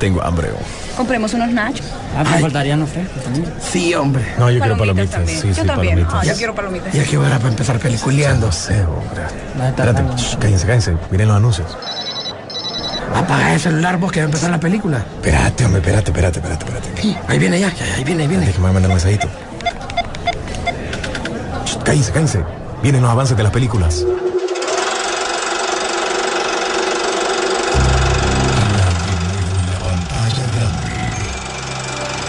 tengo hambre. Compremos unos nachos. Ah, me faltarían los frescos también. Sí, hombre. No, yo quiero Palomitas palomitas. también. Sí, yo sí, también. palomitas. Ah, yo quiero palomitas. Ya que hora para empezar peliculeando. No sé, hombre. Estar Espérate, shh, cállense, cállense. Miren los anuncios. Apaga el celular vos que va a empezar la película. Espérate, hombre, espérate, espérate, espérate, espérate. Ahí viene ya, ya, ahí viene, ahí viene. Déjame mandar un mensajito. Shh, Cállense, cállense. Vienen los avances de las películas.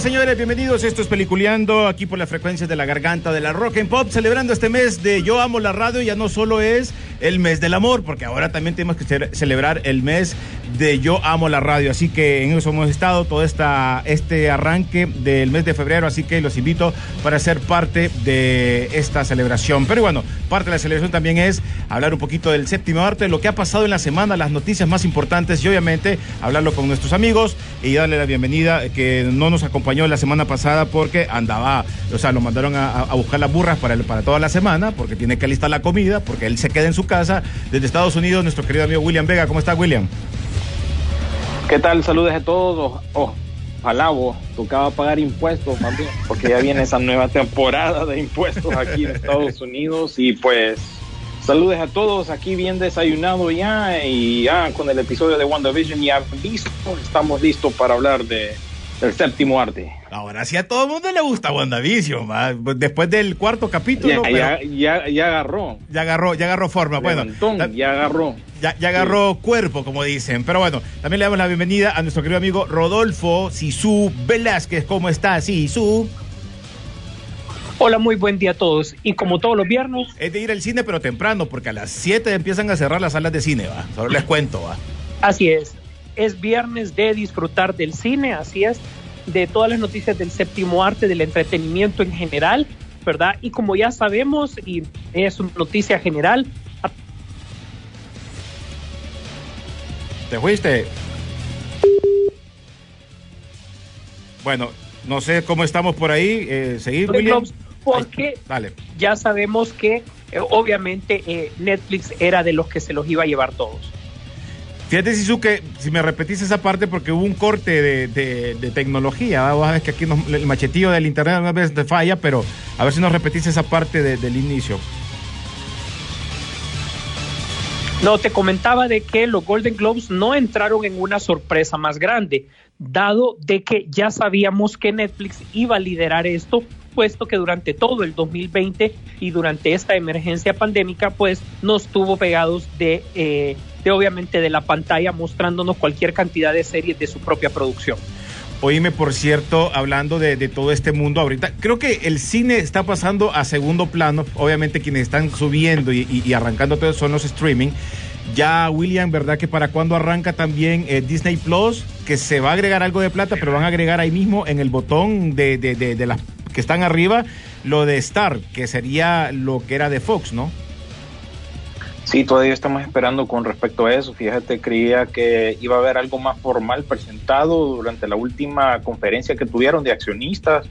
Señores, bienvenidos. Esto es Peliculeando, aquí por las frecuencias de la garganta de la Rock and Pop, celebrando este mes de Yo Amo la Radio. Ya no solo es el mes del amor, porque ahora también tenemos que ce- celebrar el mes de Yo Amo la Radio. Así que en eso hemos estado todo este arranque del mes de febrero. Así que los invito para ser parte de esta celebración. Pero bueno, parte de la celebración también es hablar un poquito del séptimo arte, lo que ha pasado en la semana, las noticias más importantes y obviamente hablarlo con nuestros amigos y darle la bienvenida que no nos acompañó la semana pasada porque andaba, o sea, lo mandaron a, buscar las burras para, para toda la semana porque tiene que alistar la comida, porque él se queda en su casa. Desde Estados Unidos, nuestro querido amigo William Vega. ¿Cómo está, William? ¿Qué tal? Saludos a todos. Oh, ojalá vos tocaba pagar impuestos también, porque ya viene esa nueva temporada de impuestos aquí en Estados Unidos. Y pues saludos a todos aquí bien desayunado ya y ya con el episodio de WandaVision ya listo, estamos listos para hablar de del séptimo arte. Ahora sí a todo el mundo le gusta WandaVision, ¿va? Después del cuarto Ya, capítulo, pero ya, ya, ya agarró. ya agarró, ya agarró forma. Bueno, Levantón, ya agarró. Ya, ya agarró cuerpo, como dicen. Pero bueno, también le damos la bienvenida a nuestro querido amigo Rodolfo Sisu Velázquez. ¿Cómo está, Sisu? Hola, muy buen día a todos. Y como todos los viernes, Es de ir al cine, pero temprano, porque a las 7 empiezan a cerrar las salas de cine, ¿va? Solo les cuento, ¿va? así es. Es viernes de disfrutar del cine, así es, de todas las noticias del séptimo arte, del entretenimiento en general, ¿verdad? Y como ya sabemos, y es una noticia general, ¿Te fuiste? Bueno, no sé cómo estamos por ahí. Eh, ¿Seguir, William? Porque Dale. ya sabemos que eh, obviamente eh, Netflix era de los que se los iba a llevar todos. Fíjate, Sisu, que si me repetís esa parte, porque hubo un corte de, tecnología. ¿va? Vos sabés que aquí el machetillo del internet algunas veces te falla, pero a ver si nos repetís esa parte de- del inicio. No, te comentaba de que los Golden Globes no entraron en una sorpresa más grande, dado de que ya sabíamos que Netflix iba a liderar esto, puesto que durante todo el 2020 y durante esta emergencia pandémica, pues nos tuvo pegados de, eh, de obviamente de la pantalla, mostrándonos cualquier cantidad de series de su propia producción. Oíme, por cierto, hablando de, todo este mundo ahorita, creo que el cine está pasando a segundo plano. Obviamente quienes están subiendo y, arrancando todo son los streaming. Ya, William, ¿verdad que para cuando arranca también eh, Disney Plus? Que se va a agregar algo de plata, pero van a agregar ahí mismo en el botón de, de- de las que están arriba lo de Star, que sería lo que era de Fox, ¿no? Sí, todavía estamos esperando con respecto a eso. Fíjate, creía que iba a haber algo más formal presentado durante la última conferencia que tuvieron de accionistas,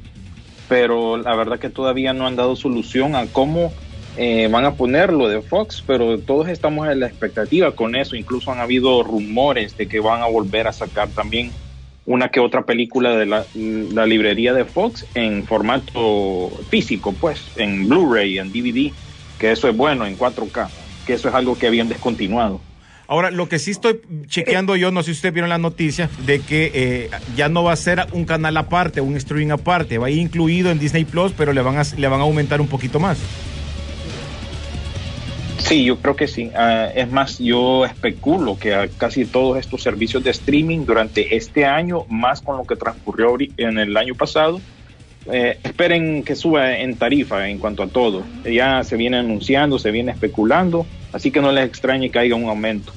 pero la verdad que todavía no han dado solución a cómo eh, van a ponerlo de Fox, pero todos estamos en la expectativa con eso. Incluso han habido rumores de que van a volver a sacar también una que otra película de la, la librería de Fox en formato físico, pues, en Blu-ray, en DVD, que eso es bueno, en 4K, que eso es algo que habían descontinuado. Ahora, lo que sí estoy chequeando yo, no sé si ustedes vieron la noticia, de que eh, ya no va a ser un canal aparte, un streaming aparte, va a ir incluido en Disney Plus, pero le van a, le van a aumentar un poquito más. Sí, yo creo que sí. Ah, es más, yo especulo que a casi todos estos servicios de streaming durante este año, más con lo que transcurrió en el año pasado, eh, esperen que suba en tarifa en cuanto a todo. Ya se viene anunciando, se viene especulando, así que no les extrañe que haya un aumento.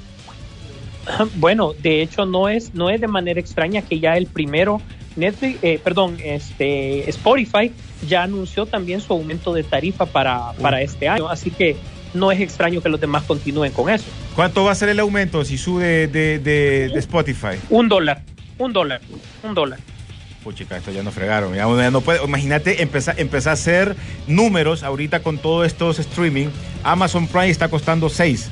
Bueno, de hecho no es no es de manera extraña que ya el primero Netflix, eh, perdón, este Spotify ya anunció también su aumento de tarifa para, para este año, así que no es extraño que los demás continúen con eso. ¿Cuánto va a ser el aumento si sube de, de- de Spotify? Un dólar, un dólar, un dólar. Puchica, esto ya no fregaron. Ya uno ya no puede. Imagínate empezar, empezar a hacer números ahorita con todos estos streaming. Amazon Prime está costando 6.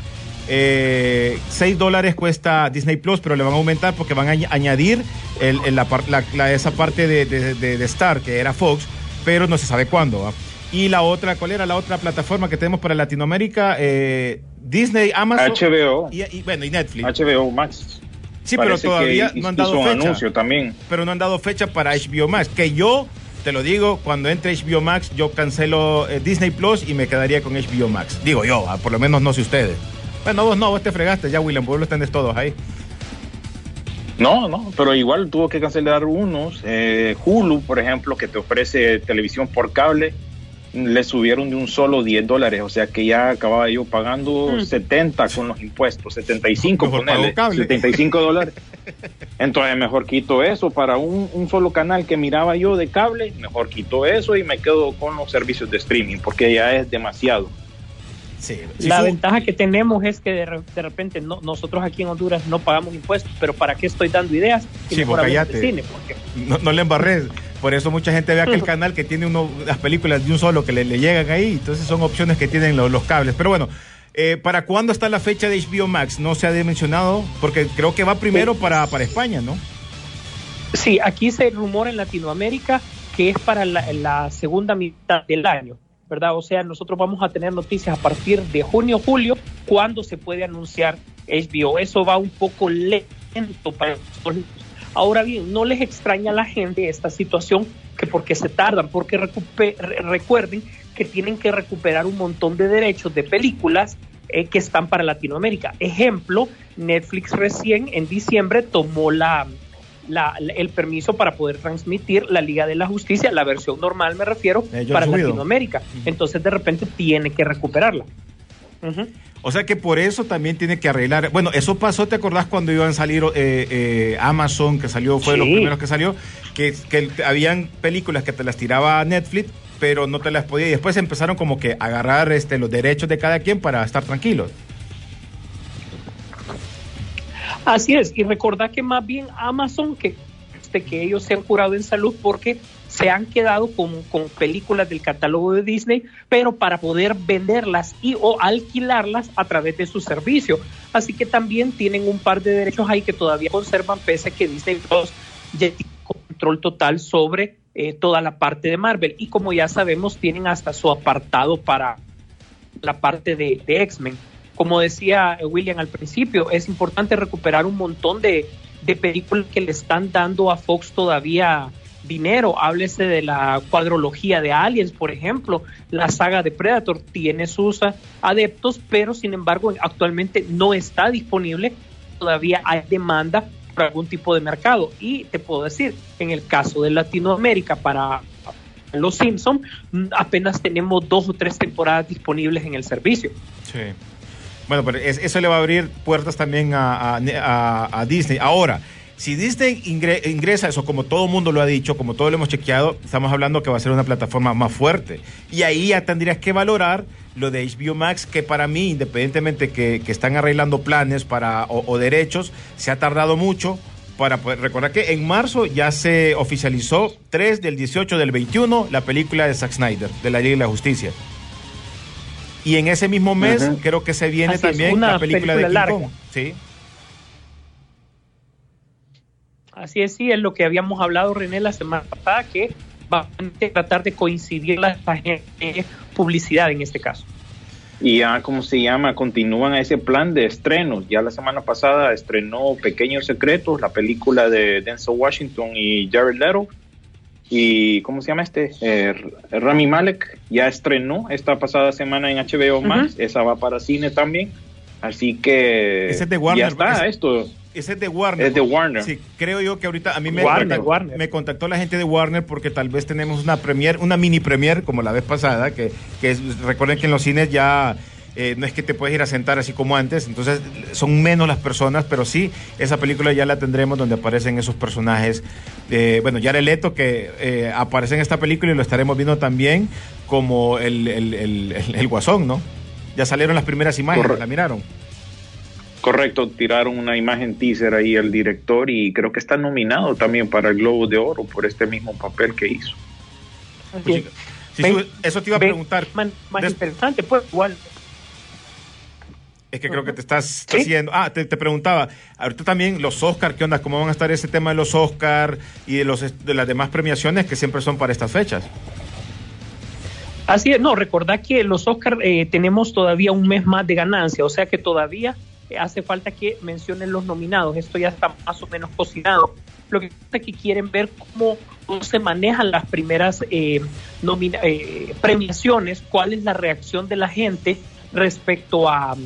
6 dólares cuesta Disney Plus, pero le van a aumentar porque van a añ- añadir el- el- la par- la- la- esa parte de, de- de- de Star, que era Fox, pero no se sabe cuándo. ¿va? Y la otra, ¿cuál era la otra plataforma que tenemos para Latinoamérica? Eh, Disney, Amazon. HBO. Y, y- bueno, y Netflix. HBO Max. Sí, pero todavía no han dado fecha. anuncio también. Pero no han dado fecha para HBO Max. Que yo, te lo digo, cuando entre HBO Max, yo cancelo eh, Disney Plus y me quedaría con HBO Max. Digo yo, ah, por lo menos no sé ustedes. Bueno, vos no, vos te fregaste ya, William, vos los tenés todos ahí. No, no, pero igual tuvo que cancelar unos. Eh, Hulu, por ejemplo, que te ofrece televisión por cable, le subieron de un solo 10 dólares, o sea que ya acababa yo pagando Mm. 70 con los impuestos, 75, Mejor ponele, pago cable. 75 dólares. Entonces mejor quito eso para un, un solo canal que miraba yo de cable, mejor quito eso y me quedo con los servicios de streaming, porque ya es demasiado. Sí. La ventaja que tenemos es que de, re- de repente no, nosotros aquí en Honduras no pagamos impuestos, pero ¿para qué estoy dando ideas? Y Sí, mejor cine, porque No, no le embarres. Por eso mucha gente ve aquel canal que tiene uno, las películas de un solo que le, le llegan ahí. Entonces son opciones que tienen los, los cables. Pero bueno, eh, ¿para cuándo está la fecha de HBO Max? No se ha dimensionado, porque creo que va primero para, para España, ¿no? Sí, aquí se rumora en Latinoamérica que es para la, la segunda mitad del año, ¿verdad? O sea, nosotros vamos a tener noticias a partir de junio, julio, cuando se puede anunciar HBO. Eso va un poco lento para nosotros. Ahora bien, no les extraña a la gente esta situación que porque se tardan, porque recuerden que tienen que recuperar un montón de derechos de películas eh, que están para Latinoamérica. Ejemplo, Netflix recién en diciembre tomó la, la- la- el permiso para poder transmitir la Liga de la Justicia, la versión normal me refiero, Eh, para. Latinoamérica. Entonces de repente tiene que recuperarla. O sea que por eso también tiene que arreglar. Bueno, eso pasó, ¿te acordás cuando iban a salir eh, eh, Amazon, que salió, fue de los primeros que salió, que, que habían películas que te las tiraba Netflix, pero no te las podía. Y después empezaron como que a agarrar este, los derechos de cada quien para estar tranquilos. Así es, y recordad que más bien Amazon, que, este, que ellos se han curado en salud porque se han quedado con, con películas del catálogo de Disney, pero para poder venderlas y o alquilarlas a través de su servicio. Así que también tienen un par de derechos ahí que todavía conservan, pese a que Disney Plus ya tiene control total sobre eh, toda la parte de Marvel. Y como ya sabemos, tienen hasta su apartado para la parte de, de X-Men. Como decía eh, William al principio, es importante recuperar un montón de, de películas que le están dando a Fox todavía dinero. Háblese de la cuadrología de Aliens, por ejemplo. La saga de Predator tiene sus adeptos, pero sin embargo actualmente no está disponible. Todavía hay demanda por algún tipo de mercado. Y te puedo decir, en el caso de Latinoamérica para Los Simpson, apenas tenemos dos o tres temporadas disponibles en el servicio. Sí. Bueno, pero es- eso le va a abrir puertas también a- a Disney. Ahora, si Disney ingre- ingresa eso, como todo el mundo lo ha dicho, como todo lo hemos chequeado, estamos hablando que va a ser una plataforma más fuerte. Y ahí ya tendrías que valorar lo de HBO Max, que para mí, independientemente que, que están arreglando planes para, o, o derechos, se ha tardado mucho para poder recordar que en marzo ya se oficializó 3 del 18 del 21 la película de Zack Snyder, de la Liga de la Justicia. Y en ese mismo mes creo que se viene Así también una la película, de King película Kong. Sí. Así es, sí, es lo que habíamos hablado, René, la semana pasada, que va a tratar de coincidir la publicidad en este caso. Y ya, ¿cómo se llama? Continúan ese plan de estrenos. Ya la semana pasada estrenó Pequeños Secretos, la película de Denzel Washington y Jared Leto. Y, ¿cómo se llama este? Eh, Rami Malek ya estrenó esta pasada semana en HBO Max. Esa va para cine también. Así que Ese es de Warner, ya está esto. Ese es de Warner. Es de Warner. Sí, creo yo que ahorita a mí me, Warner, contactó, Warner. me contactó la gente de Warner porque tal vez tenemos una premier, una mini premier como la vez pasada, que, que es- recuerden que en los cines ya eh, no es que te puedes ir a sentar así como antes, entonces son menos las personas, pero sí, esa película ya la tendremos donde aparecen esos personajes. Eh, bueno, Jared Leto que eh, aparece en esta película y lo estaremos viendo también como el, el, el- el- el guasón, ¿no? Ya salieron las primeras imágenes. ¿la miraron? Correcto, tiraron una imagen teaser ahí el director y creo que está nominado también para el Globo de Oro por este mismo papel que hizo. Así eso te iba a preguntar. Más, más Des- interesante, pues igual. Es que creo que te estás Sí. haciendo. Ah, te, te preguntaba. Ahorita también los Oscar, ¿qué onda? ¿Cómo van a estar ese tema de los Oscar y de, los, de las demás premiaciones que siempre son para estas fechas? Así es, no, recordad que los Oscar eh, tenemos todavía un mes más de ganancia, o sea que todavía hace falta que mencionen los nominados, esto ya está más o menos cocinado. Lo que pasa es que quieren ver cómo, cómo se manejan las primeras eh, eh, premiaciones, cuál es la reacción de la gente respecto a,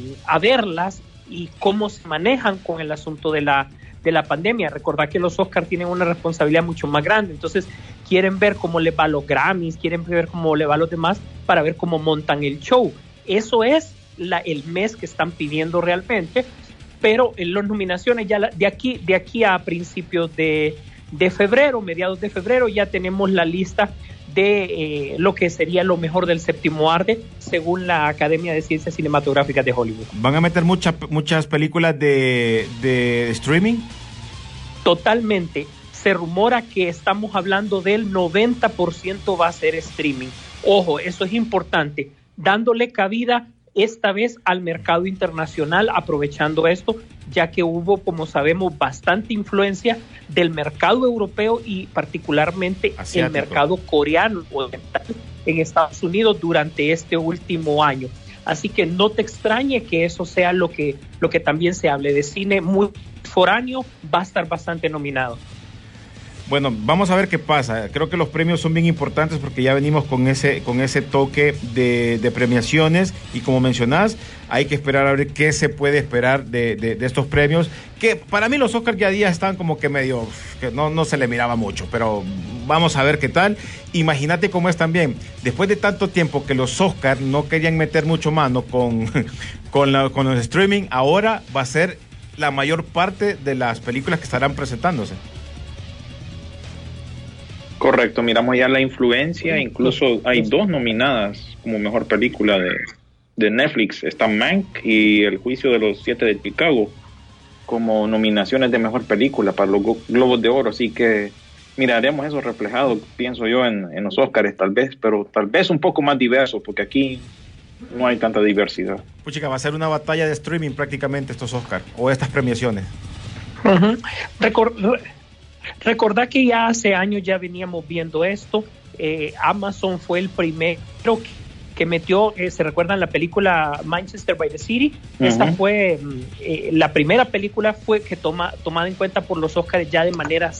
verlas y cómo se manejan con el asunto de la, de la pandemia. Recordad que los Oscars tienen una responsabilidad mucho más grande, entonces quieren ver cómo le va a los Grammys, quieren ver cómo le va a los demás para ver cómo montan el show. Eso es la, el mes que están pidiendo realmente, pero en las nominaciones ya la- de aquí de aquí a principios de, de febrero, mediados de febrero, ya tenemos la lista de eh, lo que sería lo mejor del séptimo arte según la Academia de Ciencias Cinematográficas de Hollywood. ¿Van a meter muchas muchas películas de, de streaming? totalmente. Se rumora que estamos hablando del 90% va a ser streaming. Ojo, eso es importante, dándole cabida esta vez al mercado internacional, aprovechando esto, ya que hubo, como sabemos, bastante influencia del mercado europeo y particularmente Asiático. el mercado coreano en Estados Unidos durante este último año. Así que no te extrañe que eso sea lo que, lo que también se hable de cine muy foráneo, va a estar bastante nominado. Bueno, vamos a ver qué pasa. Creo que los premios son bien importantes porque ya venimos con ese, con ese toque de, premiaciones y como mencionás, hay que esperar a ver qué se puede esperar de, de- estos premios. Que para mí los Oscars ya día están como que medio, que no, no se le miraba mucho, pero vamos a ver qué tal. Imagínate cómo es también, después de tanto tiempo que los Oscars no querían meter mucho mano con, con, la- con los streaming, ahora va a ser la mayor parte de las películas que estarán presentándose. Correcto, miramos ya la influencia, incluso hay dos nominadas como mejor película de, de Netflix, está Mank y El juicio de los siete de Chicago como nominaciones de mejor película para los Globos de Oro, así que miraremos eso reflejado, pienso yo, en, en los Oscars tal vez, pero tal vez un poco más diverso, porque aquí no hay tanta diversidad. Puchica, va a ser una batalla de streaming prácticamente estos Oscar o estas premiaciones. Recor- re- recordá que ya hace años ya veníamos viendo esto. Eh, Amazon fue el primero que, que metió, eh, ¿se recuerdan la película Manchester by the City? Esta fue mm, eh, la primera película fue que toma tomada en cuenta por los Oscars ya de manera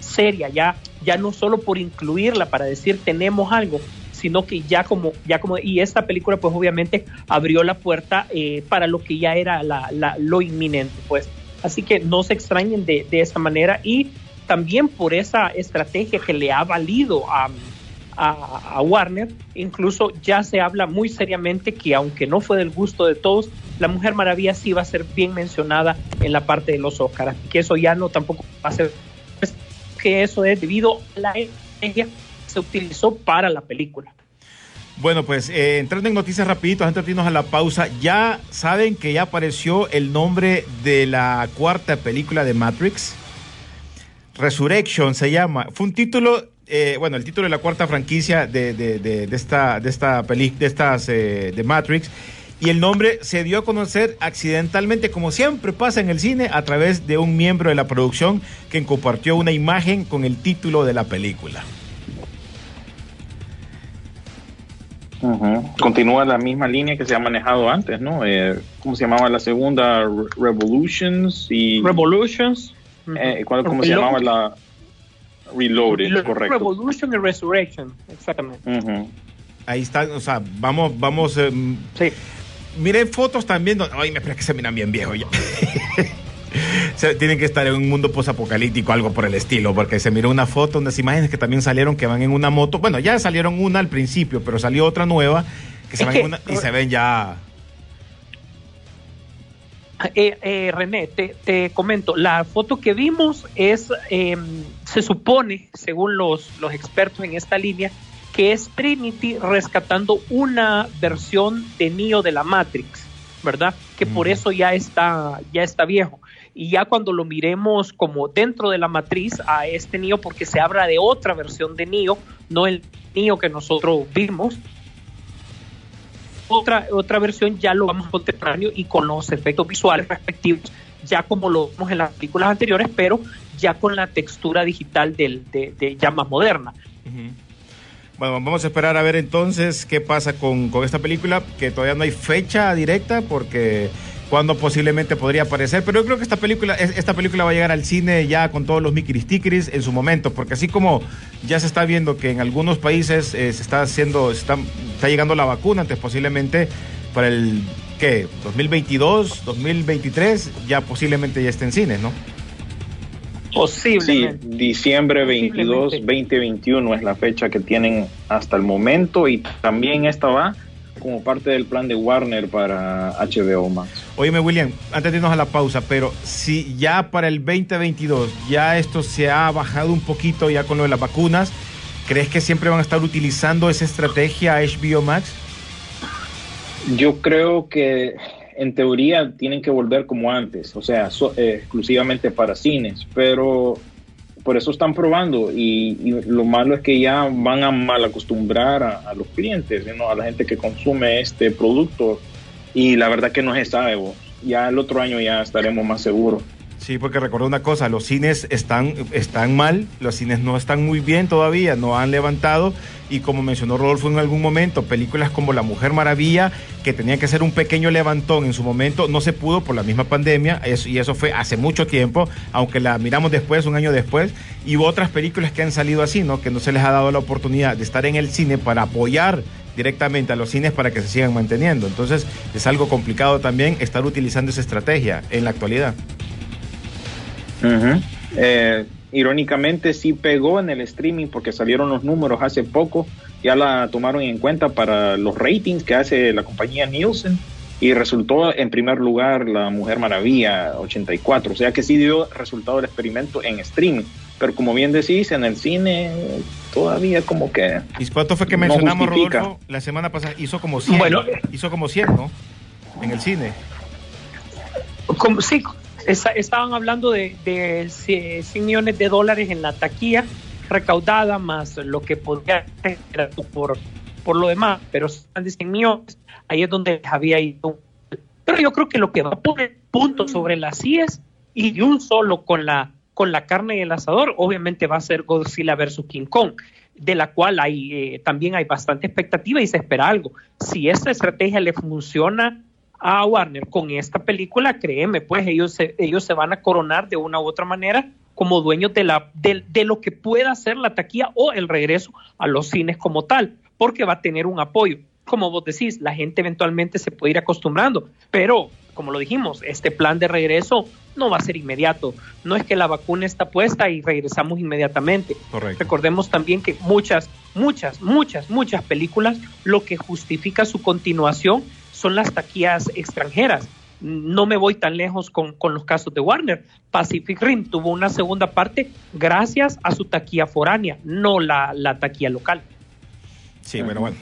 seria, ya, ya no solo por incluirla para decir tenemos algo, sino que ya como, ya como, y esta película pues obviamente abrió la puerta eh, para lo que ya era la, la- lo inminente, pues. Así que no se extrañen de, de esa manera y también por esa estrategia que le ha valido a, a, Warner, incluso ya se habla muy seriamente que aunque no fue del gusto de todos, la Mujer Maravilla sí va a ser bien mencionada en la parte de los Oscars, así que eso ya no tampoco va a ser pues, que eso es debido a la estrategia que se utilizó para la película. Bueno, pues eh, entrando en noticias rapidito, antes de irnos a la pausa, ya saben que ya apareció el nombre de la cuarta película de Matrix. Resurrection se llama. Fue un título, eh, bueno, el título de la cuarta franquicia de, de- de- de esta, de esta peli, de estas eh, de Matrix. Y el nombre se dio a conocer accidentalmente, como siempre pasa en el cine, a través de un miembro de la producción que compartió una imagen con el título de la película. Continúa la misma línea que se ha manejado antes, ¿no? Eh, ¿Cómo se llamaba la segunda? Re- Revolutions y... Revolutions. Eh, ¿cuál- ¿Cómo se llamaba la... Reloaded, Lo- correcto. Revolution y Resurrection, exactamente. Ahí está, o sea, vamos, vamos. eh, Sí. miren fotos también. donde- Ay, me parece que se miran bien viejo ya. tienen que estar en un mundo posapocalíptico, algo por el estilo, porque se miró una foto, unas imágenes que también salieron que van en una moto. Bueno, ya salieron una al principio, pero salió otra nueva que se van que- en una y se ven ya. Eh, eh, René, te, te comento, la foto que vimos es, eh, se supone, según los, los expertos en esta línea, que es Trinity rescatando una versión de Neo de la Matrix, ¿verdad? Que por eso ya está, ya está viejo. Y ya cuando lo miremos como dentro de la matriz a este Neo, porque se habla de otra versión de Neo, no el Neo que nosotros vimos, otra, otra versión ya lo vamos contemporáneo y con los efectos visuales respectivos, ya como lo vimos en las películas anteriores, pero ya con la textura digital del, de, de ya más moderna. Bueno, vamos a esperar a ver entonces qué pasa con, con esta película, que todavía no hay fecha directa porque cuando posiblemente podría aparecer, pero yo creo que esta película, es- esta película va a llegar al cine ya con todos los Stickeries en su momento, porque así como ya se está viendo que en algunos países eh, se está haciendo, se está, está llegando la vacuna, entonces posiblemente para el ¿qué? 2022, 2023, ya posiblemente ya esté en cines, ¿no? Sí, Posiblemente. diciembre 22, Posiblemente. 2021 es la fecha que tienen hasta el momento y también esta va como parte del plan de Warner para HBO Max. Óyeme, William, antes de irnos a la pausa, pero si ya para el 2022 ya esto se ha bajado un poquito ya con lo de las vacunas, ¿crees que siempre van a estar utilizando esa estrategia HBO Max? Yo creo que en teoría tienen que volver como antes, o sea, so- eh, exclusivamente para cines, pero por eso están probando y, lo malo es que ya van a mal acostumbrar a, a los clientes, ¿no? a la gente que consume este producto y la verdad que no se sabe, vos. ya el otro año ya estaremos más seguros. Sí, porque recuerdo una cosa, los cines están, están mal, los cines no están muy bien todavía, no han levantado y como mencionó Rodolfo en algún momento, películas como La Mujer Maravilla, que tenía que ser un pequeño levantón en su momento, no se pudo por la misma pandemia y eso fue hace mucho tiempo, aunque la miramos después, un año después, y otras películas que han salido así, ¿no? Que no se les ha dado la oportunidad de estar en el cine para apoyar directamente a los cines para que se sigan manteniendo. Entonces es algo complicado también estar utilizando esa estrategia en la actualidad. Eh, irónicamente sí pegó en el streaming porque salieron los números hace poco, ya la tomaron en cuenta para los ratings que hace la compañía Nielsen y resultó en primer lugar la Mujer Maravilla 84, o sea que sí dio resultado el experimento en streaming, pero como bien decís, en el cine todavía como que... ¿Y cuánto fue que No mencionamos, justifica. Rodolfo? La semana pasada hizo como 100. Bueno. hizo como 100, ¿no? En el cine. Como, sí, esa- estaban hablando de, de cie- 100 millones de dólares en la taquilla recaudada más lo que podía generar por, por lo demás, pero están de 100 millones, ahí es donde había ido. Pero yo creo que lo que va a poner punto sobre las IES y de un solo con la, con la carne y el asador, obviamente va a ser Godzilla versus King Kong, de la cual hay, eh, también hay bastante expectativa y se espera algo. Si esta estrategia le funciona a Warner con esta película, créeme, pues ellos se, ellos se van a coronar de una u otra manera como dueños de, la, de lo que pueda ser la taquilla o el regreso a los cines como tal, porque va a tener un apoyo. Como vos decís, la gente eventualmente se puede ir acostumbrando, pero como lo dijimos, este plan de regreso no va a ser inmediato. No es que la vacuna está puesta y regresamos inmediatamente. Correcto. Recordemos también que muchas, muchas, muchas, muchas películas lo que justifica su continuación son las taquillas extranjeras. No me voy tan lejos con, con los casos de Warner. Pacific Rim tuvo una segunda parte gracias a su taquilla foránea, no la, la taquilla local. Sí, bueno, bueno.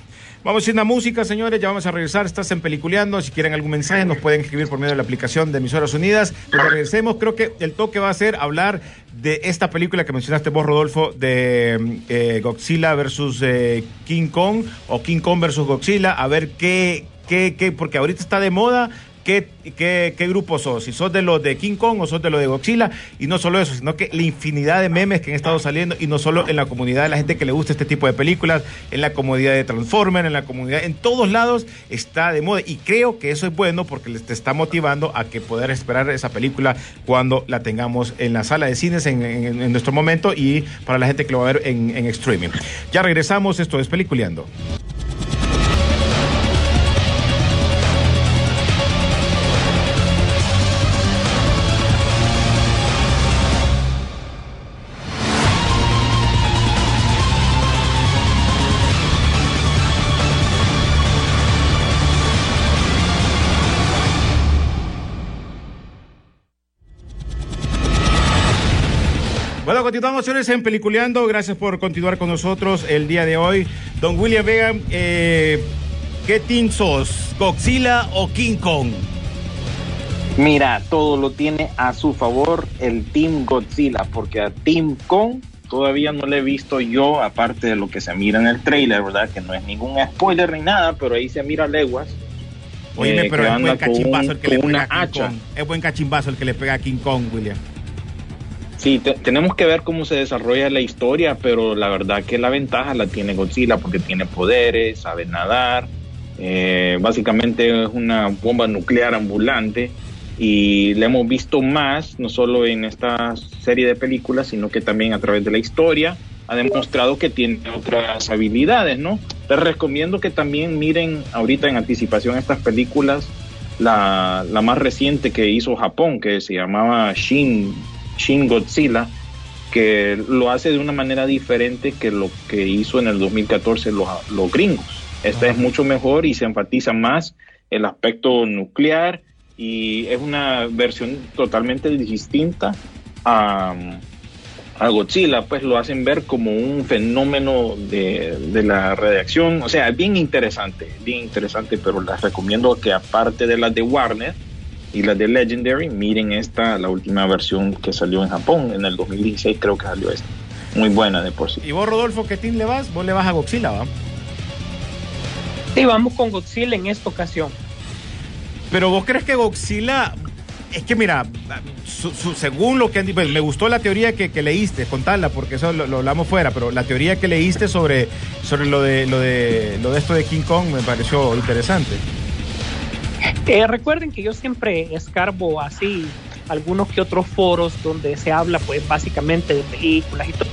Vamos a ir a música, señores. Ya vamos a regresar. Estás en Peliculeando. Si quieren algún mensaje, nos pueden escribir por medio de la aplicación de Emisoras Unidas. Cuando regresemos, creo que el toque va a ser hablar de esta película que mencionaste vos, Rodolfo, de eh, Godzilla versus eh, King Kong o King Kong versus Godzilla. A ver qué, qué, qué, porque ahorita está de moda. ¿Qué, qué, qué grupo sos? Si sos de los de King Kong o sos de los de Godzilla. Y no solo eso, sino que la infinidad de memes que han estado saliendo, y no solo en la comunidad de la gente que le gusta este tipo de películas, en la comunidad de Transformers, en la comunidad, en todos lados está de moda. Y creo que eso es bueno porque te está motivando a que poder esperar esa película cuando la tengamos en la sala de cines en nuestro momento y para la gente que lo va a ver en, en streaming. Ya regresamos, esto es Peliculeando. Continuamos, señores, en Peliculeando. Gracias por continuar con nosotros el día de hoy. Don William Vega, eh, ¿qué team sos? ¿Godzilla o King Kong? Mira, todo lo tiene a su favor el Team Godzilla, porque a Team Kong todavía no le he visto yo, aparte de lo que se mira en el trailer, ¿verdad? Que no es ningún spoiler ni nada, pero ahí se mira leguas. Oye, eh, pero es buen cachimbazo un- el que le pega a King hacha. Kong. Es buen cachimbazo el que le pega a King Kong, William. Sí, te- tenemos que ver cómo se desarrolla la historia, pero la verdad que la ventaja la tiene Godzilla porque tiene poderes, sabe nadar, eh, básicamente es una bomba nuclear ambulante y le hemos visto más, no solo en esta serie de películas, sino que también a través de la historia ha demostrado que tiene otras habilidades, ¿no? Les recomiendo que también miren ahorita en anticipación estas películas, la, la más reciente que hizo Japón, que se llamaba Shin, Shin Godzilla, que lo hace de una manera diferente que lo que hizo en el 2014 los, los gringos. Esta es mucho mejor y se enfatiza más el aspecto nuclear y es una versión totalmente distinta a, a Godzilla, pues lo hacen ver como un fenómeno de, de la radiación. O sea, es bien interesante, bien interesante, pero les recomiendo que aparte de las de Warner y las de Legendary, miren esta, la última versión que salió en Japón, en el 2016 creo que salió esta. Muy buena de por sí. ¿Y vos, Rodolfo, qué team le vas? Vos le vas a Godzilla, ¿va? Sí, vamos con Godzilla en esta ocasión. Pero vos crees que Godzilla. Es que mira, su- su- según lo que han dicho, pues, me gustó la teoría que, que leíste, contarla, porque eso lo, lo hablamos fuera, pero la teoría que leíste sobre, sobre lo, de, lo, de, lo de esto de King Kong me pareció interesante. Eh, recuerden que yo siempre escarbo así algunos que otros foros donde se habla pues básicamente de películas y todo.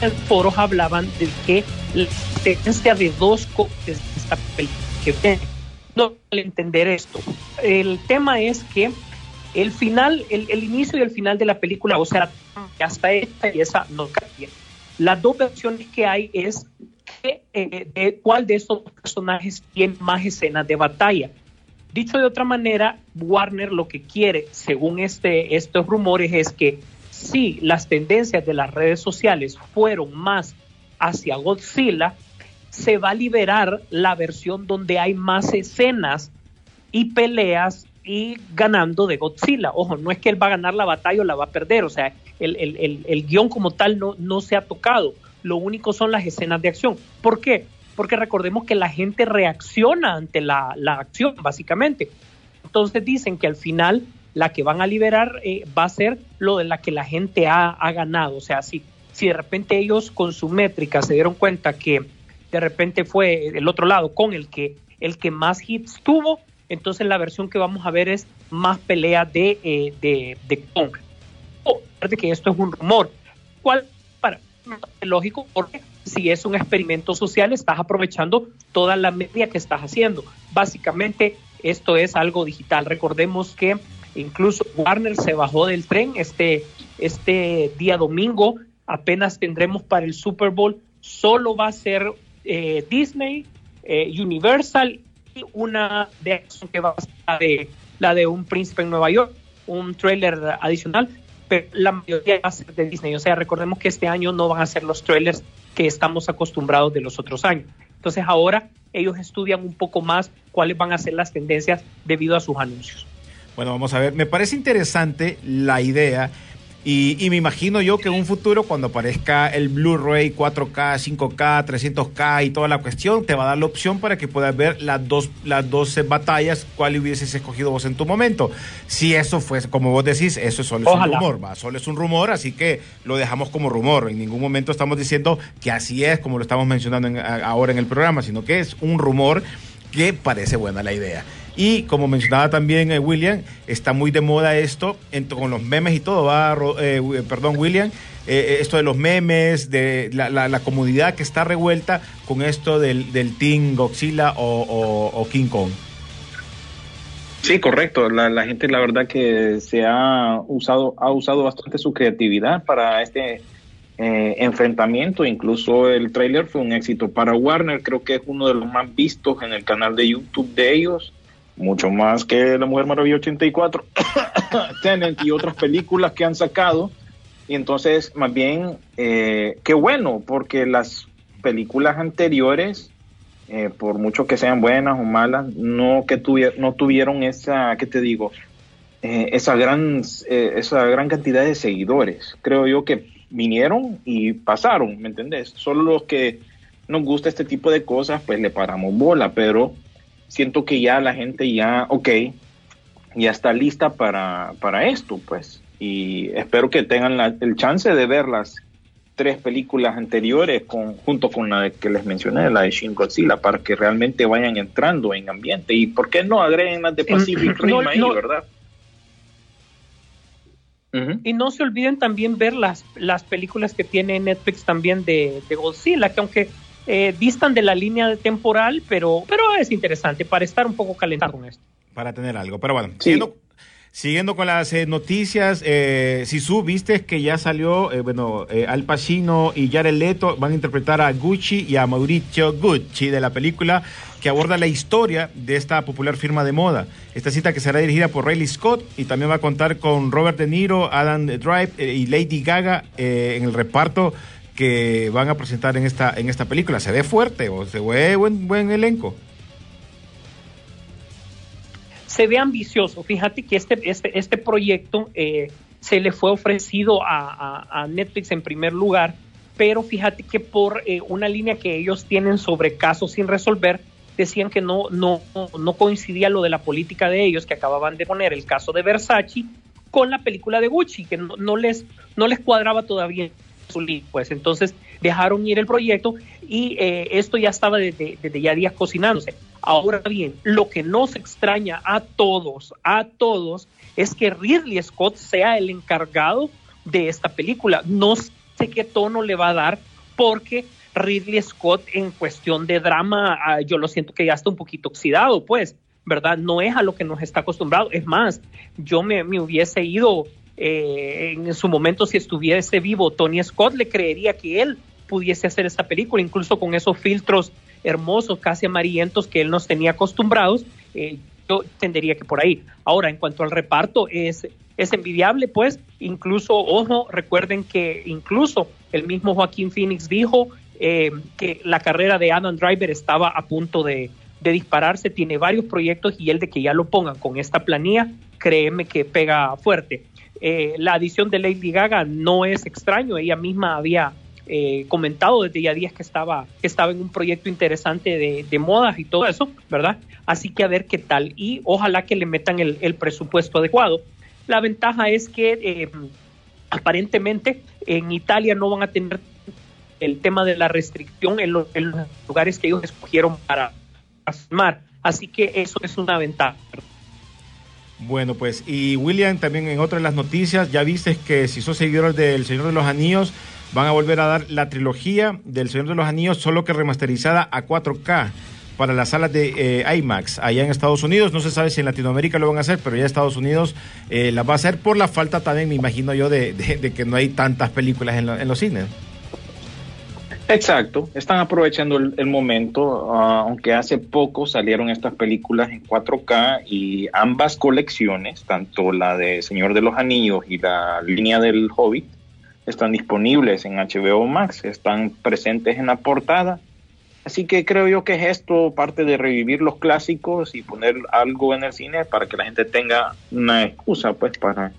En foros hablaban de que la existencia de dos copias de esta película que viene. no entender esto. El tema es que el final, el, el inicio y el final de la película, o sea, hasta esta y esa no cambia. Las dos versiones que hay es que, eh, de cuál de estos personajes tiene más escenas de batalla. Dicho de otra manera, Warner lo que quiere, según este, estos rumores, es que si las tendencias de las redes sociales fueron más hacia Godzilla, se va a liberar la versión donde hay más escenas y peleas y ganando de Godzilla. Ojo, no es que él va a ganar la batalla o la va a perder, o sea, el, el, el, guion como tal no, no se ha tocado. Lo único son las escenas de acción. ¿Por qué? Porque recordemos que la gente reacciona ante la, la acción, básicamente. Entonces dicen que al final la que van a liberar eh, va a ser lo de la que la gente ha, ha ganado. O sea, si, si de repente ellos con su métrica se dieron cuenta que de repente fue el otro lado con el que, el que más hits tuvo, entonces la versión que vamos a ver es más pelea de, eh, de, de Kong. O, de que esto es un rumor. ¿Cuál? Para, lógico, porque si es un experimento social, estás aprovechando toda la media que estás haciendo. Básicamente, esto es algo digital. Recordemos que incluso Warner se bajó del tren este, este día domingo. Apenas tendremos para el Super Bowl. Solo va a ser eh, Disney, eh, Universal y una de acción que va a ser la de, la de un príncipe en Nueva York, un trailer adicional, pero la mayoría va a ser de Disney. O sea, recordemos que este año no van a ser los trailers que estamos acostumbrados de los otros años. Entonces ahora ellos estudian un poco más cuáles van a ser las tendencias debido a sus anuncios. Bueno, vamos a ver. Me parece interesante la idea. Y, y, me imagino yo que en un futuro, cuando aparezca el Blu-ray 4K, 5K, 300K y toda la cuestión, te va a dar la opción para que puedas ver las dos, las dos batallas, cuál hubieses escogido vos en tu momento. Si eso fuese, como vos decís, eso solo es Ojalá. un rumor, va, solo es un rumor, así que lo dejamos como rumor. En ningún momento estamos diciendo que así es, como lo estamos mencionando en- ahora en el programa, sino que es un rumor que parece buena la idea. Y como mencionaba también eh, William, está muy de moda esto con los memes y todo, va, eh, perdón William, eh, eh, esto de los memes, de la, la- comunidad que está revuelta con esto del, Team Godzilla o King Kong. Sí, correcto. La, la gente, la verdad, que se ha usado, ha usado bastante su creatividad para este eh, enfrentamiento. Incluso el tráiler fue un éxito para Warner. Creo que es uno de los más vistos en el canal de YouTube de ellos. Mucho más que La Mujer Maravilla 84, Tenet y otras películas que han sacado. Y entonces, más bien, eh, qué bueno, porque las películas anteriores, eh, por mucho que sean buenas o malas, no, que tuvier- no tuvieron esa, ¿qué te digo? Eh, esa, gran, eh, esa gran cantidad de seguidores. Creo yo que vinieron y pasaron, ¿me entendés? Solo los que nos gusta este tipo de cosas, pues le paramos bola, pero siento que ya la gente ya, ok, ya está lista para, para esto, pues. Y espero que tengan la- el chance de ver las tres películas anteriores con, junto con la de que les mencioné, la de Shin Godzilla, para que realmente vayan entrando en ambiente. Y por qué no agreguen las de Pacific Rim no, ahí, no. ¿verdad? Y no se olviden también ver las, las películas que tiene Netflix también de, de Godzilla, que aunque eh, distan de la línea temporal, pero, pero es interesante para estar un poco calentado con esto. para tener algo. Pero bueno, Sí. siguiendo, siguiendo con las eh, noticias, eh, Sisu, viste que ya salió, eh, bueno, eh, Al Pacino y Jared Leto van a interpretar a Gucci y a Mauricio Gucci de la película que aborda la historia de esta popular firma de moda. Esta cita que será dirigida por Riley Scott y también va a contar con Robert De Niro, Adam Drive eh, y Lady Gaga eh, en el reparto que van a presentar en esta en esta película. Se ve fuerte o se ve buen buen elenco. se ve ambicioso. Fíjate que este, este, este proyecto eh, se le fue ofrecido a, Netflix en primer lugar, pero fíjate que por eh, una línea que ellos tienen sobre casos sin resolver, decían que no, no, no coincidía lo de la política de ellos, que acababan de poner el caso de Versace con la película de Gucci, que no, no les, no les cuadraba todavía pues entonces dejaron ir el proyecto y eh, esto ya estaba desde, desde ya días cocinándose. Ahora bien, lo que nos extraña a todos, a todos, es que Ridley Scott sea el encargado de esta película. No sé qué tono le va a dar porque Ridley Scott en cuestión de drama, ah, yo lo siento que ya está un poquito oxidado, pues, ¿verdad? No es a lo que nos está acostumbrado. Es más, yo me, me hubiese ido eh, en su momento, si estuviese vivo Tony Scott, le creería que él pudiese hacer esta película, incluso con esos filtros hermosos, casi amarillentos que él nos tenía acostumbrados. eh, yo entendería que por ahí. Ahora, en cuanto al reparto, es, es envidiable, pues, incluso, ojo, recuerden que incluso el mismo Joaquín Phoenix dijo eh, que la carrera de Adam Driver estaba a punto de, de dispararse, tiene varios proyectos y el de que ya lo pongan con esta planilla, créeme que pega fuerte. Eh, la adición de Lady Gaga no es extraño, ella misma había eh, comentado desde ya días que estaba, que estaba en un proyecto interesante de, de modas y todo eso, ¿verdad? Así que a ver qué tal y ojalá que le metan el, presupuesto adecuado. La ventaja es que eh, aparentemente en Italia no van a tener el tema de la restricción en, en los lugares que ellos escogieron para, para filmar. Así que eso es una ventaja. Bueno, pues, y William, también en otra de las noticias, ya viste que si sos seguidores del Señor de los Anillos, van a volver a dar la trilogía del Señor de los Anillos, solo que remasterizada a 4K para las salas de eh, IMAX allá en Estados Unidos. No se sabe si en Latinoamérica lo van a hacer, pero ya Estados Unidos eh, las va a hacer por la falta también, me imagino yo, de, de- que no hay tantas películas en, en los cines. Exacto, están aprovechando el, momento, ah, aunque hace poco salieron estas películas en 4K y ambas colecciones, tanto la de Señor de los Anillos y la línea del Hobbit, están disponibles en HBO Max, están presentes en la portada. Así que creo yo que es esto parte de revivir los clásicos y poner algo en el cine para que la gente tenga una excusa pues para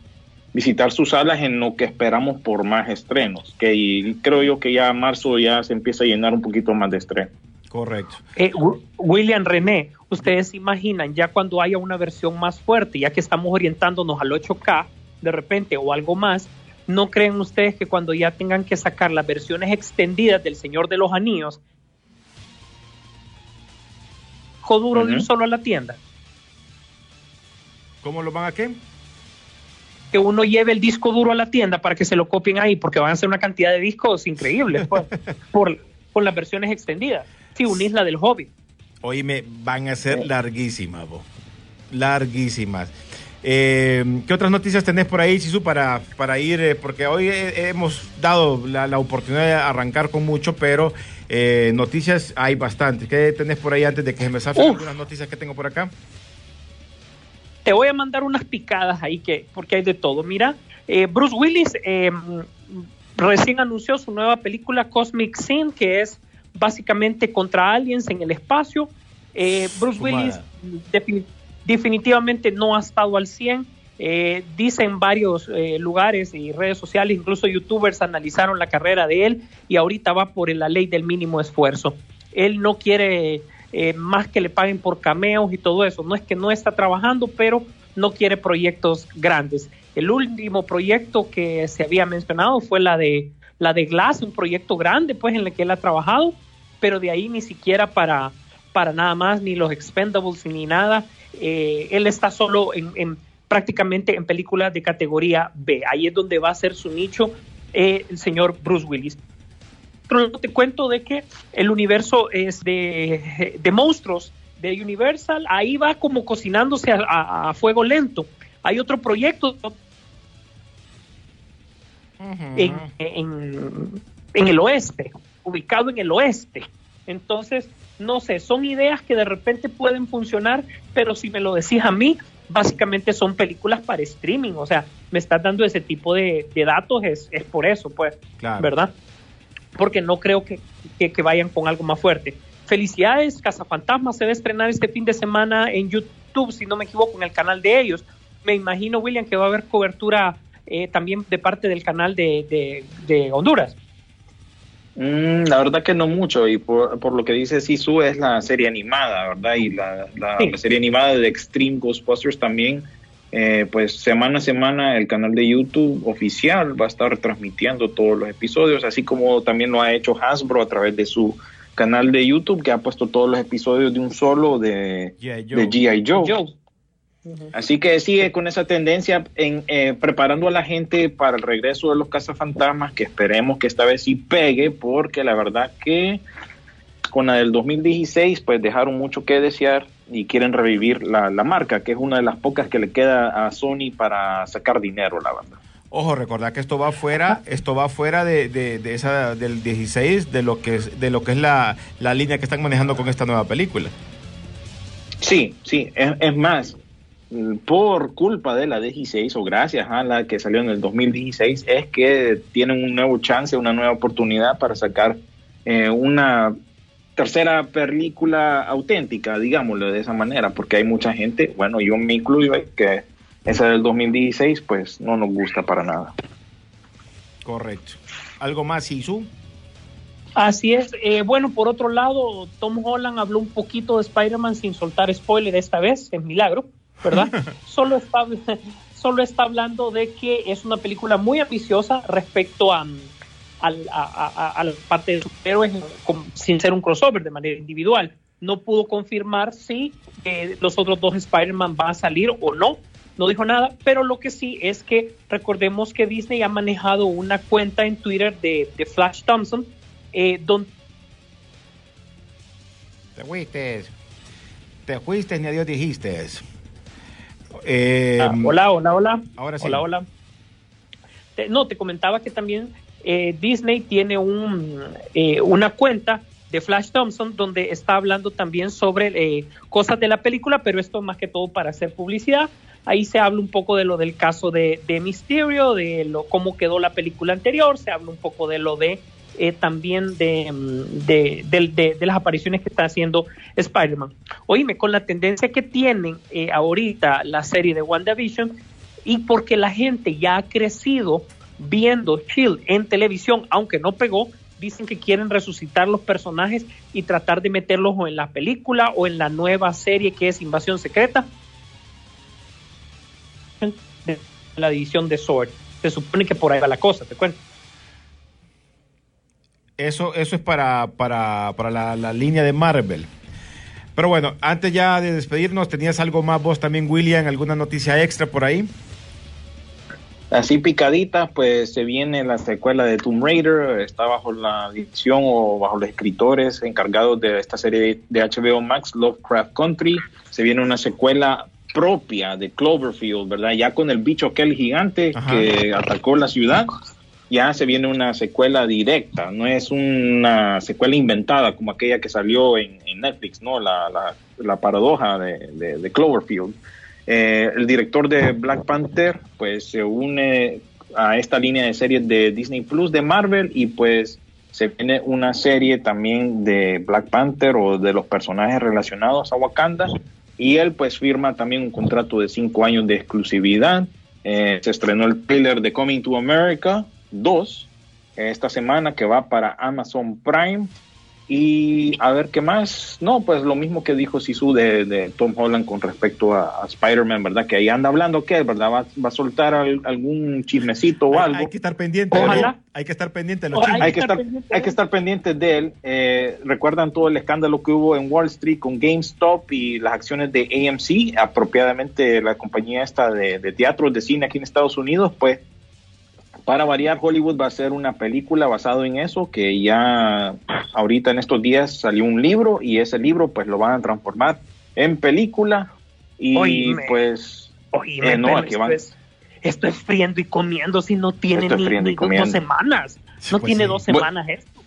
visitar sus salas en lo que esperamos por más estrenos, que y creo yo que ya marzo ya se empieza a llenar un poquito más de estreno. Correcto. Eh, Wi- William René, ustedes se imaginan ya cuando haya una versión más fuerte, ya que estamos orientándonos al 8K de repente o algo más, ¿no creen ustedes que cuando ya tengan que sacar las versiones extendidas del Señor de los Anillos, duro de ir solo a la tienda? ¿Cómo lo van a qué? Que uno lleve el disco duro a la tienda para que se lo copien ahí, porque van a ser una cantidad de discos increíbles pues, por, por las versiones extendidas. Sí, una isla del Hobbit. Oíme, van a ser larguísimas, bo. larguísimas. Eh, ¿Qué otras noticias tenés por ahí, Sisu, para, para ir? eh, porque hoy eh, hemos dado la, la oportunidad de arrancar con mucho, pero eh, noticias hay bastantes. ¿Qué tenés por ahí antes de que se me zafren Uf. algunas noticias que tengo por acá? Te voy a mandar unas picadas ahí que, porque hay de todo. Mira, eh, Bruce Willis eh, recién anunció su nueva película Cosmic Sin, que es básicamente contra aliens en el espacio. Eh, Bruce. Willis defini- definitivamente no ha estado al 100. Eh, dicen varios eh, lugares y redes sociales, incluso youtubers analizaron la carrera de él y ahorita va por la ley del mínimo esfuerzo. Él no quiere eh, más que le paguen por cameos y todo eso. No es que no está trabajando, pero no quiere proyectos grandes. El último proyecto que se había mencionado fue la de la de Glass, un proyecto grande, pues en el que él ha trabajado, pero de ahí ni siquiera para para nada más, ni los Expendables ni nada. Eh, él está solo en, en- prácticamente en películas de categoría B. Ahí es donde va a ser su nicho eh, el señor Bruce Willis. Pero te cuento de que el universo es de, de monstruos de Universal, ahí va como cocinándose a, a- a fuego lento. Hay otro proyecto en, en- en el oeste, ubicado en el oeste. Entonces, no sé, son ideas que de repente pueden funcionar, pero si me lo decís a mí, básicamente son películas para streaming. O sea, me estás dando ese tipo de, de datos, es, es por eso, pues, Claro. ¿verdad? Porque no creo que, que- que vayan con algo más fuerte. Felicidades, Cazafantasma se va a estrenar este fin de semana en YouTube, si no me equivoco, en el canal de ellos. Me imagino, William, que va a haber cobertura eh, también de parte del canal de, de- de Honduras. Mm, la verdad que no mucho, y por, por lo que dice Sisu es la serie animada, ¿verdad? Y la, la- Sí. la serie animada de Extreme Ghostbusters también, eh, pues semana a semana el canal de YouTube oficial va a estar transmitiendo todos los episodios, así como también lo ha hecho Hasbro a través de su canal de YouTube, que ha puesto todos los episodios de un solo de G.I. de G.I. Joe. Joe. Así que sigue con esa tendencia en eh, preparando a la gente para el regreso de los cazafantasmas, que esperemos que esta vez sí pegue, porque la verdad que con la del 2016 pues dejaron mucho que desear y quieren revivir la, la marca, que es una de las pocas que le queda a Sony para sacar dinero, la verdad. Ojo, recordad que esto va fuera, esto va fuera de, de- de esa del 16, de lo que es, de lo que es la, la línea que están manejando con esta nueva película. Sí, sí, es, es más, por culpa de la 16 o gracias a la que salió en el 2016 es que tienen un nuevo chance, una nueva oportunidad para sacar eh, una tercera película auténtica, digámoslo de esa manera, porque hay mucha gente, bueno, yo me incluyo, que esa del 2016 pues no nos gusta para nada. Correcto. ¿Algo más, Sisu? Así es. Eh, bueno, por otro lado, Tom Holland habló un poquito de Spider-Man sin soltar spoiler esta vez, es milagro, ¿verdad? solo, está, solo está hablando de que es una película muy ambiciosa respecto a, al- a, a- a- a la parte de superhéroes sin ser un crossover de manera individual. No pudo confirmar si eh, los otros dos Spider-Man van a salir o no. No dijo nada, pero lo que sí es que recordemos que Disney ha manejado una cuenta en Twitter de, de Flash Thompson, eh, donde Te fuiste. Te fuiste ni a Dios dijiste. Eh, Ah, hola, hola, hola. Ahora sí. Hola, hola. Te- no, te comentaba que también eh, Disney tiene un, eh, una cuenta de Flash Thompson donde está hablando también sobre eh, cosas de la película, pero esto es más que todo para hacer publicidad. Ahí se habla un poco de lo del caso de, de Mysterio, de lo cómo quedó la película anterior, se habla un poco de lo de eh, también de, mm, de- de las apariciones que está haciendo Spider-Man. Oíme, con la tendencia que tienen eh, ahorita la serie de WandaVision y porque la gente ya ha crecido viendo Shield en televisión, aunque no pegó, dicen que quieren resucitar los personajes y tratar de meterlos o en la película o en la nueva serie que es Invasión Secreta la edición de Sword. Se supone que por ahí va la cosa, te cuento. Eso, eso es para, para, para la, la línea de Marvel. Pero bueno, antes ya de despedirnos, ¿tenías algo más vos también, William? ¿Alguna noticia extra por ahí? Así picadita, pues se viene la secuela de Tomb Raider, está bajo la dirección o bajo los escritores encargados de esta serie de HBO Max, Lovecraft Country. Se viene una secuela propia de Cloverfield, ¿verdad? Ya con el bicho aquel gigante Ajá. que atacó la ciudad, ya se viene una secuela directa, no es una secuela inventada como aquella que salió en, en Netflix, ¿no? La, la, la paradoja de, de- de Cloverfield. Eh, el director de Black Panther, pues se une a esta línea de series de Disney Plus de Marvel y pues se viene una serie también de Black Panther o de los personajes relacionados a Wakanda y él pues firma también un contrato de cinco años de exclusividad. Eh, se estrenó el trailer de Coming to America 2 esta semana que va para Amazon Prime y a ver qué más. No, pues lo mismo que dijo Sisu de, de Tom Holland con respecto a, a Spider-Man, ¿verdad? Que ahí anda hablando que, ¿verdad? Va, va a soltar al- algún chismecito o Hay, algo. hay que estar pendiente. Ojalá. Hay que estar pendiente de los chismes. Hay que, estar, pendiente hay que estar pendientes de él. Eh, Recuerdan todo el escándalo que hubo en Wall Street con GameStop y las acciones de AMC, apropiadamente la compañía esta de, de teatros de cine aquí en Estados Unidos, pues para variar, Hollywood va a hacer una película basado en eso, que ya ahorita en estos días salió un libro y ese libro pues lo van a transformar en película y Oíme. pues Oíme, Eh, no, aquí esto, van. es, esto es friendo y comiendo si no tiene ni, dos semanas. No Pues tiene sí. dos Bueno. semanas esto.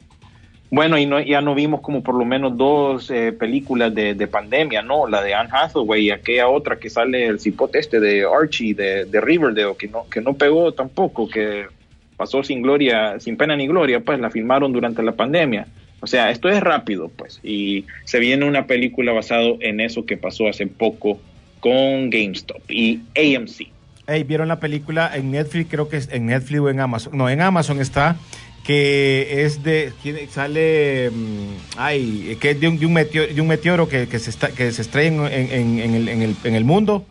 Bueno, y no, ya no vimos como por lo menos dos eh, películas de, de pandemia, ¿no? La de Anne Hathaway y aquella otra que sale el cipote este de Archie, de, de Riverdale, que no, que no pegó tampoco, que pasó sin gloria, sin pena ni gloria, pues la filmaron durante la pandemia. O sea, esto es rápido, pues, y se viene una película basado en eso que pasó hace poco con GameStop y AMC. Ey, ¿vieron la película en Netflix? Creo que es en Netflix o en Amazon. No, en Amazon está. Que es de. ¿quién sale. mm, Ay, que es de un, de un meteoro, de un meteoro que, que se, está, que se estrella en, en- en el, en, el, en el mundo.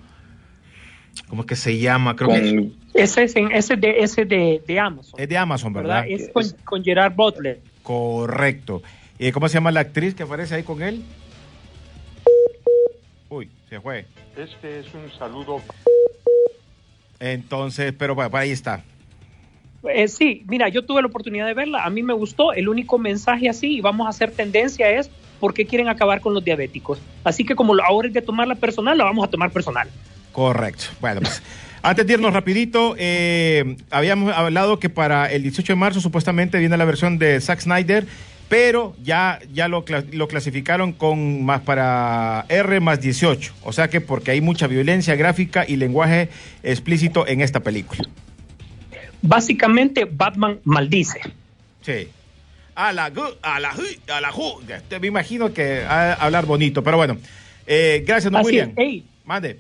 ¿Cómo es que se llama? Creo que Ese es, en, ese de, ese de, de Amazon. es de Amazon, ¿verdad? ¿verdad? Es con, con Gerard Butler. Correcto. ¿Y cómo se llama la actriz que aparece ahí con él? Uy, se fue. Este es un saludo Entonces, pero bueno, ahí está. Eh, sí, mira, yo tuve la oportunidad de verla, a mí me gustó, el único mensaje así, y vamos a hacer tendencia es por qué quieren acabar con los diabéticos. Así que como ahora es de tomarla personal, la vamos a tomar personal. Correcto. Bueno, pues antes de irnos rapidito, eh, habíamos hablado que para el 18 de marzo supuestamente viene la versión de Zack Snyder, pero ya, ya lo, lo clasificaron con más para R más 18. O sea que porque hay mucha violencia gráfica y lenguaje explícito en esta película. Básicamente, Batman maldice. Sí. A la a la a la Me imagino que a, hablar bonito, pero bueno. Eh, gracias, don Así William. es. Ey, Mande.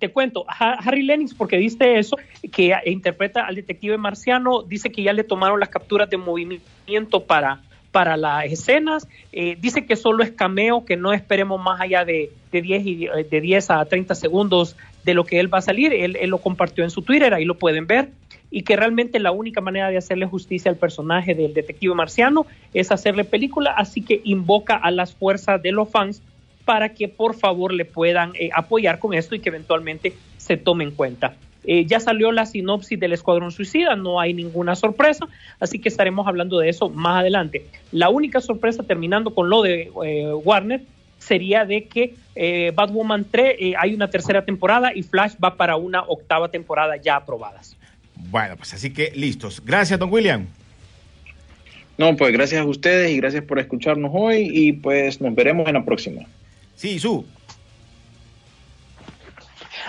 te cuento, Ha- Harry Lennox, porque viste eso, que interpreta al detective marciano, dice que ya le tomaron las capturas de movimiento para, para las escenas, eh, dice que solo es cameo, que no esperemos más allá de, de, 10 y, eh, de 10 a 30 segundos de lo que él va a salir, él, él lo compartió en su Twitter, ahí lo pueden ver, y que realmente la única manera de hacerle justicia al personaje del detective marciano es hacerle película, así que invoca a las fuerzas de los fans para que por favor le puedan eh, apoyar con esto y que eventualmente se tome en cuenta. Eh, ya salió la sinopsis del Escuadrón Suicida, no hay ninguna sorpresa, así que estaremos hablando de eso más adelante. La única sorpresa, terminando con lo de eh, Warner, sería de que eh, Batwoman 3 eh, hay una tercera temporada y Flash va para una octava temporada ya aprobadas. Bueno, pues así que listos. Gracias, don William. no, pues gracias a ustedes y gracias por escucharnos hoy y pues nos veremos en la próxima. Sí, su.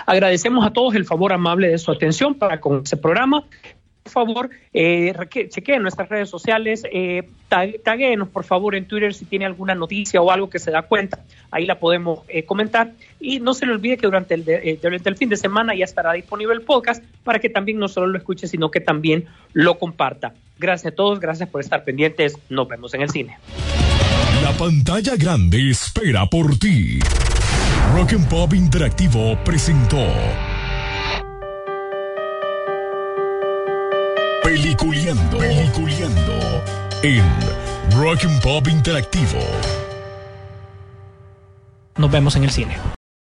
Agradecemos a todos el favor amable de su atención para con ese programa. Por favor, eh, chequeen nuestras redes sociales, eh, tag- taguéenos por favor en Twitter si tiene alguna noticia o algo que se da cuenta, ahí la podemos eh, comentar. Y no se le olvide que durante el, eh, durante el fin de semana ya estará disponible el podcast para que también no solo lo escuche, sino que también lo comparta. Gracias a todos, gracias por estar pendientes, nos vemos en el cine. La pantalla grande espera por ti. Rock and Pop Interactivo presentó en Rock and Pop Interactivo. Nos vemos en el cine.